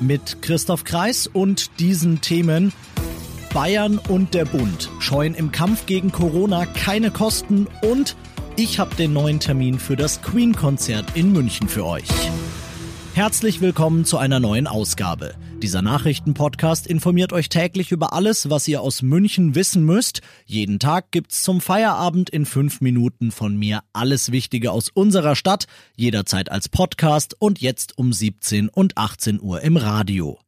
Mit Christoph Kreis und diesen Themen Bayern und der Bund scheuen im Kampf gegen Corona keine Kosten und ich habe den neuen Termin für das Queen-Konzert in München für euch. Herzlich willkommen zu einer neuen Ausgabe. Dieser Nachrichtenpodcast informiert euch täglich über alles, was ihr aus München wissen müsst. Jeden Tag gibt's zum Feierabend in fünf Minuten von mir alles Wichtige aus unserer Stadt, jederzeit als Podcast und jetzt um 17 und 18 Uhr im Radio.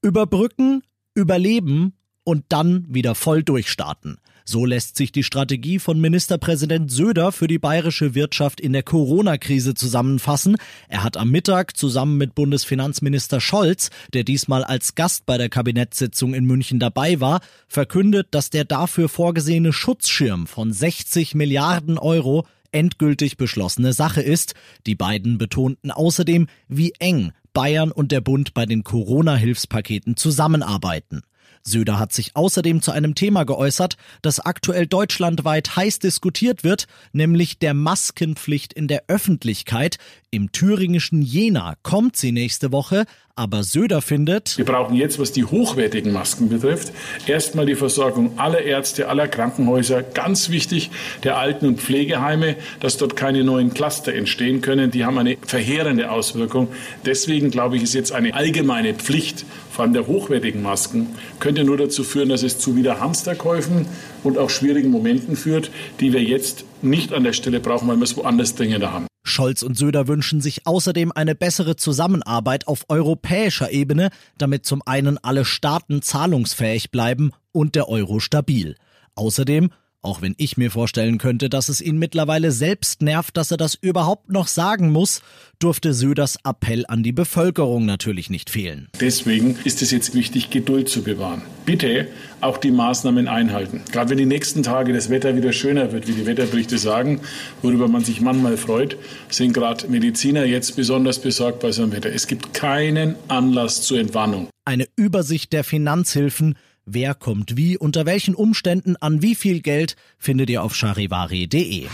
Überbrücken, überleben und dann wieder voll durchstarten. So lässt sich die Strategie von Ministerpräsident Söder für die bayerische Wirtschaft in der Corona-Krise zusammenfassen. Er hat am Mittag zusammen mit Bundesfinanzminister Scholz, der diesmal als Gast bei der Kabinettssitzung in München dabei war, verkündet, dass der dafür vorgesehene Schutzschirm von 60 Milliarden Euro endgültig beschlossene Sache ist. Die beiden betonten außerdem, wie eng Bayern und der Bund bei den Corona-Hilfspaketen zusammenarbeiten. Söder hat sich außerdem zu einem Thema geäußert, das aktuell deutschlandweit heiß diskutiert wird, nämlich der Maskenpflicht in der Öffentlichkeit. Im thüringischen Jena kommt sie nächste Woche, aber Söder findet, wir brauchen jetzt, was die hochwertigen Masken betrifft, erstmal die Versorgung aller Ärzte, aller Krankenhäuser, ganz wichtig, der Alten- und Pflegeheime, dass dort keine neuen Cluster entstehen können. Die haben eine verheerende Auswirkung. Deswegen glaube ich, ist jetzt eine allgemeine Pflicht, vor allem der hochwertigen Masken, könnte nur dazu führen, dass es zu wieder Hamsterkäufen und auch schwierigen Momenten führt, die wir jetzt nicht an der Stelle brauchen, weil wir es woanders dringender haben. Scholz und Söder wünschen sich außerdem eine bessere Zusammenarbeit auf europäischer Ebene, damit zum einen alle Staaten zahlungsfähig bleiben und der Euro stabil. Außerdem auch wenn ich mir vorstellen könnte, dass es ihn mittlerweile selbst nervt, dass er das überhaupt noch sagen muss, durfte Söders Appell an die Bevölkerung natürlich nicht fehlen. Deswegen ist es jetzt wichtig, Geduld zu bewahren. Bitte auch die Maßnahmen einhalten. Gerade wenn die nächsten Tage das Wetter wieder schöner wird, wie die Wetterberichte sagen, worüber man sich manchmal freut, sind gerade Mediziner jetzt besonders besorgt bei so einem Wetter. Es gibt keinen Anlass zur Entwarnung. Eine Übersicht der Finanzhilfen Wer kommt wie, unter welchen Umständen, an wie viel Geld, findet ihr auf charivari.de.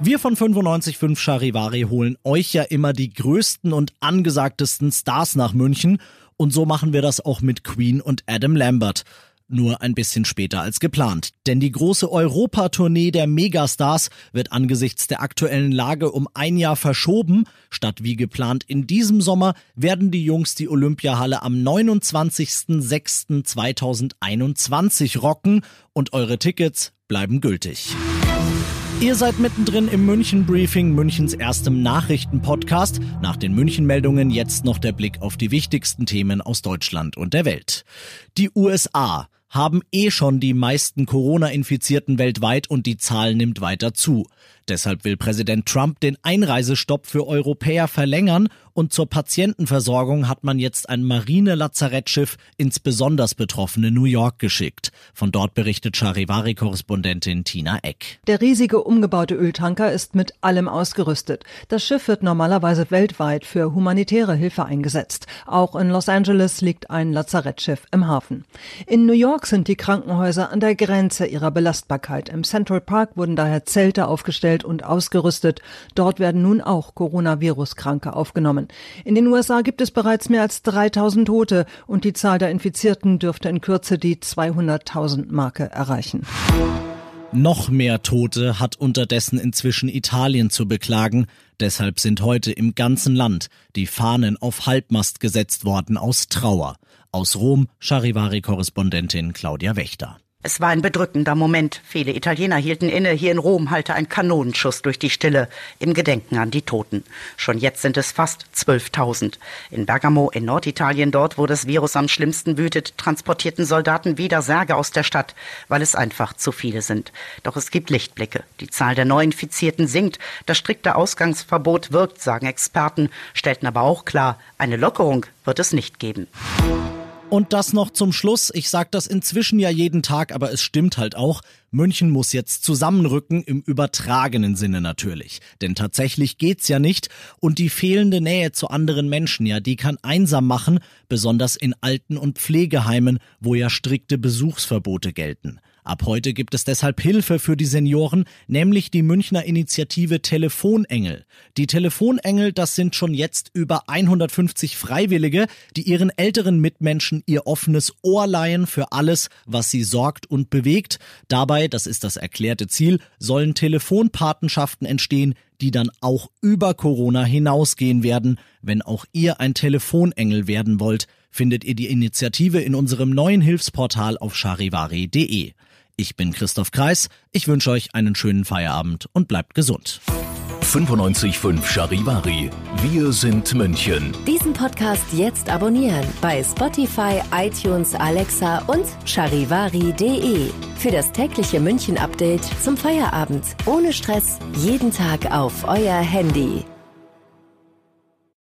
Wir von 955 Charivari holen euch ja immer die größten und angesagtesten Stars nach München und so machen wir das auch mit Queen und Adam Lambert nur ein bisschen später als geplant. Denn die große Europatournee der Megastars wird angesichts der aktuellen Lage um ein Jahr verschoben. Statt wie geplant in diesem Sommer werden die Jungs die Olympiahalle am 29.06.2021 rocken und eure Tickets bleiben gültig. Ihr seid mittendrin im München Briefing, Münchens erstem Nachrichtenpodcast. Nach den München Meldungen jetzt noch der Blick auf die wichtigsten Themen aus Deutschland und der Welt. Die USA haben eh schon die meisten Corona-Infizierten weltweit und die Zahl nimmt weiter zu. Deshalb will Präsident Trump den Einreisestopp für Europäer verlängern und zur Patientenversorgung hat man jetzt ein Marine-Lazarettschiff ins besonders betroffene New York geschickt. Von dort berichtet Charivari-Korrespondentin Tina Eck. Der riesige umgebaute Öltanker ist mit allem ausgerüstet. Das Schiff wird normalerweise weltweit für humanitäre Hilfe eingesetzt. Auch in Los Angeles liegt ein Lazarettschiff im Hafen. In New York sind die Krankenhäuser an der Grenze ihrer Belastbarkeit. Im Central Park wurden daher Zelte aufgestellt aufgestellt und ausgerüstet. Dort werden nun auch Coronavirus-Kranke aufgenommen. In den USA gibt es bereits mehr als 3000 Tote und die Zahl der Infizierten dürfte in Kürze die 200.000 Marke erreichen. Noch mehr Tote hat unterdessen inzwischen Italien zu beklagen. Deshalb sind heute im ganzen Land die Fahnen auf Halbmast gesetzt worden aus Trauer. Aus Rom, Charivari-Korrespondentin Claudia Wächter. Es war ein bedrückender Moment. Viele Italiener hielten inne. Hier in Rom hallte ein Kanonenschuss durch die Stille im Gedenken an die Toten. Schon jetzt sind es fast 12.000. In Bergamo in Norditalien, dort wo das Virus am schlimmsten wütet, transportierten Soldaten wieder Särge aus der Stadt, weil es einfach zu viele sind. Doch es gibt Lichtblicke. Die Zahl der Neuinfizierten sinkt. Das strikte Ausgangsverbot wirkt, sagen Experten, stellten aber auch klar, eine Lockerung wird es nicht geben. Und das noch zum Schluss. Ich sage das inzwischen ja jeden Tag, aber es stimmt halt auch. München muss jetzt zusammenrücken, im übertragenen Sinne natürlich. Denn tatsächlich geht's ja nicht. Und die fehlende Nähe zu anderen Menschen, ja, die kann einsam machen, besonders in Alten- und Pflegeheimen, wo ja strikte Besuchsverbote gelten. Ab heute gibt es deshalb Hilfe für die Senioren, nämlich die Münchner Initiative Telefonengel. Die Telefonengel, das sind schon jetzt über 150 Freiwillige, die ihren älteren Mitmenschen ihr offenes Ohr leihen für alles, was sie sorgt und bewegt. Dabei, das ist das erklärte Ziel, sollen Telefonpatenschaften entstehen, die dann auch über Corona hinausgehen werden. Wenn auch ihr ein Telefonengel werden wollt, findet ihr die Initiative in unserem neuen Hilfsportal auf charivari.de. Ich bin Christoph Kreis. Ich wünsche euch einen schönen Feierabend und bleibt gesund. 95.5 Charivari. Wir sind München. Diesen Podcast jetzt abonnieren bei Spotify, iTunes, Alexa und charivari.de. Für das tägliche München-Update zum Feierabend. Ohne Stress. Jeden Tag auf euer Handy.